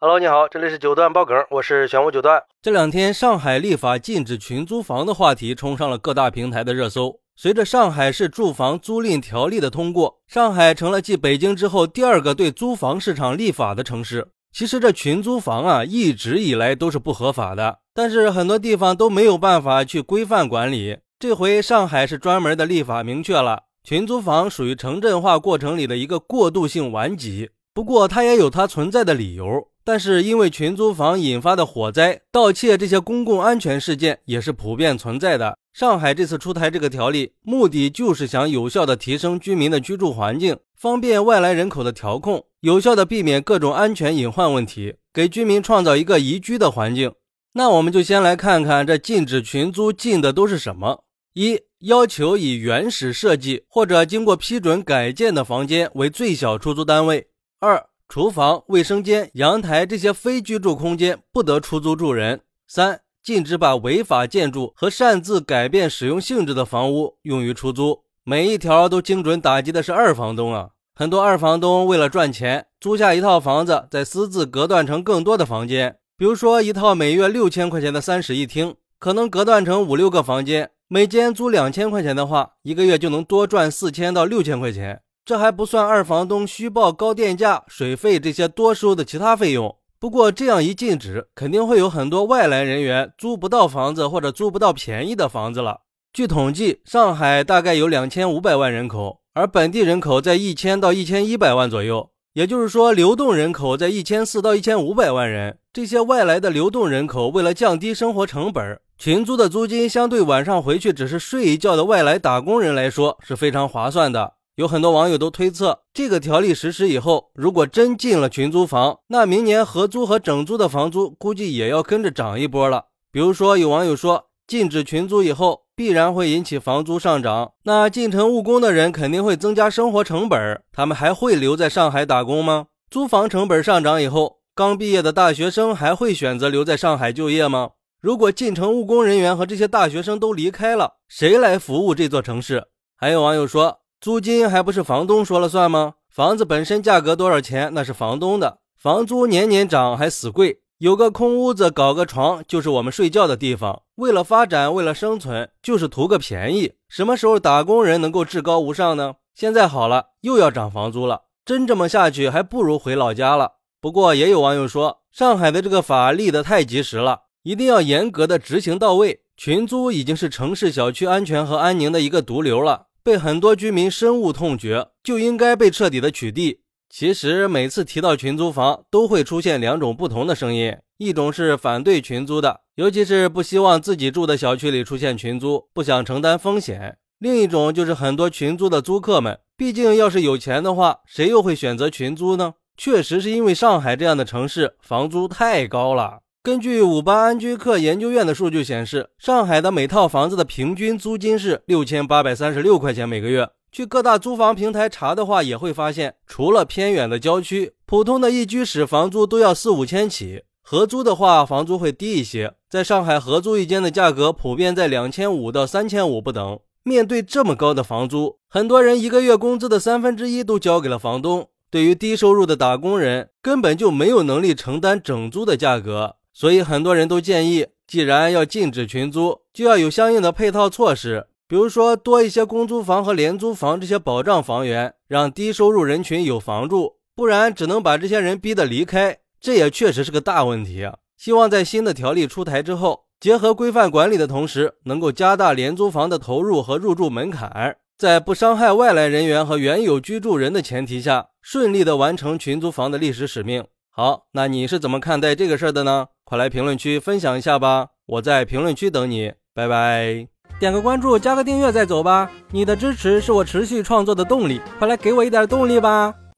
Hello，你好，这里是九段爆梗，我是玄武九段。这两天，上海立法禁止群租房的话题冲上了各大平台的热搜。随着上海市住房租赁条例的通过，上海成了继北京之后第二个对租房市场立法的城市。其实这群租房啊，一直以来都是不合法的，但是很多地方都没有办法去规范管理。这回上海是专门的立法明确了，群租房属于城镇化过程里的一个过渡性顽疾。不过它也有它存在的理由。但是因为群租房引发的火灾、盗窃这些公共安全事件也是普遍存在的。上海这次出台这个条例，目的就是想有效的提升居民的居住环境，方便外来人口的调控，有效的避免各种安全隐患问题，给居民创造一个宜居的环境。那我们就先来看看这禁止群租禁的都是什么：一、要求以原始设计或者经过批准改建的房间为最小出租单位；二、厨房、卫生间、阳台这些非居住空间不得出租住人。三、禁止把违法建筑和擅自改变使用性质的房屋用于出租。每一条都精准打击的是二房东啊！很多二房东为了赚钱，租下一套房子，再私自隔断成更多的房间。比如说，一套每月六千块钱的三室一厅，可能隔断成五六个房间，每间租两千块钱的话，一个月就能多赚四千到六千块钱。这还不算二房东虚报高电价、水费这些多收的其他费用。不过这样一禁止，肯定会有很多外来人员租不到房子或者租不到便宜的房子了。据统计，上海大概有两千五百万人口，而本地人口在一千到一千一百万左右，也就是说，流动人口在一千四到一千五百万人。这些外来的流动人口为了降低生活成本，群租的租金相对晚上回去只是睡一觉的外来打工人来说是非常划算的。有很多网友都推测，这个条例实施以后，如果真禁了群租房，那明年合租和整租的房租估计也要跟着涨一波了。比如说，有网友说，禁止群租以后，必然会引起房租上涨，那进城务工的人肯定会增加生活成本，他们还会留在上海打工吗？租房成本上涨以后，刚毕业的大学生还会选择留在上海就业吗？如果进城务工人员和这些大学生都离开了，谁来服务这座城市？还有网友说。租金还不是房东说了算吗？房子本身价格多少钱，那是房东的。房租年年涨，还死贵。有个空屋子，搞个床，就是我们睡觉的地方。为了发展，为了生存，就是图个便宜。什么时候打工人能够至高无上呢？现在好了，又要涨房租了。真这么下去，还不如回老家了。不过也有网友说，上海的这个法立得太及时了，一定要严格的执行到位。群租已经是城市小区安全和安宁的一个毒瘤了。被很多居民深恶痛绝，就应该被彻底的取缔。其实每次提到群租房，都会出现两种不同的声音：一种是反对群租的，尤其是不希望自己住的小区里出现群租，不想承担风险；另一种就是很多群租的租客们，毕竟要是有钱的话，谁又会选择群租呢？确实是因为上海这样的城市房租太高了。根据五八安居客研究院的数据显示，上海的每套房子的平均租金是六千八百三十六块钱每个月。去各大租房平台查的话，也会发现，除了偏远的郊区，普通的一居室房租都要四五千起。合租的话，房租会低一些。在上海，合租一间的价格普遍在两千五到三千五不等。面对这么高的房租，很多人一个月工资的三分之一都交给了房东。对于低收入的打工人，根本就没有能力承担整租的价格。所以很多人都建议，既然要禁止群租，就要有相应的配套措施，比如说多一些公租房和廉租房这些保障房源，让低收入人群有房住，不然只能把这些人逼得离开，这也确实是个大问题。希望在新的条例出台之后，结合规范管理的同时，能够加大廉租房的投入和入住门槛，在不伤害外来人员和原有居住人的前提下，顺利的完成群租房的历史使命。好，那你是怎么看待这个事儿的呢？快来评论区分享一下吧！我在评论区等你，拜拜！点个关注，加个订阅再走吧！你的支持是我持续创作的动力，快来给我一点动力吧！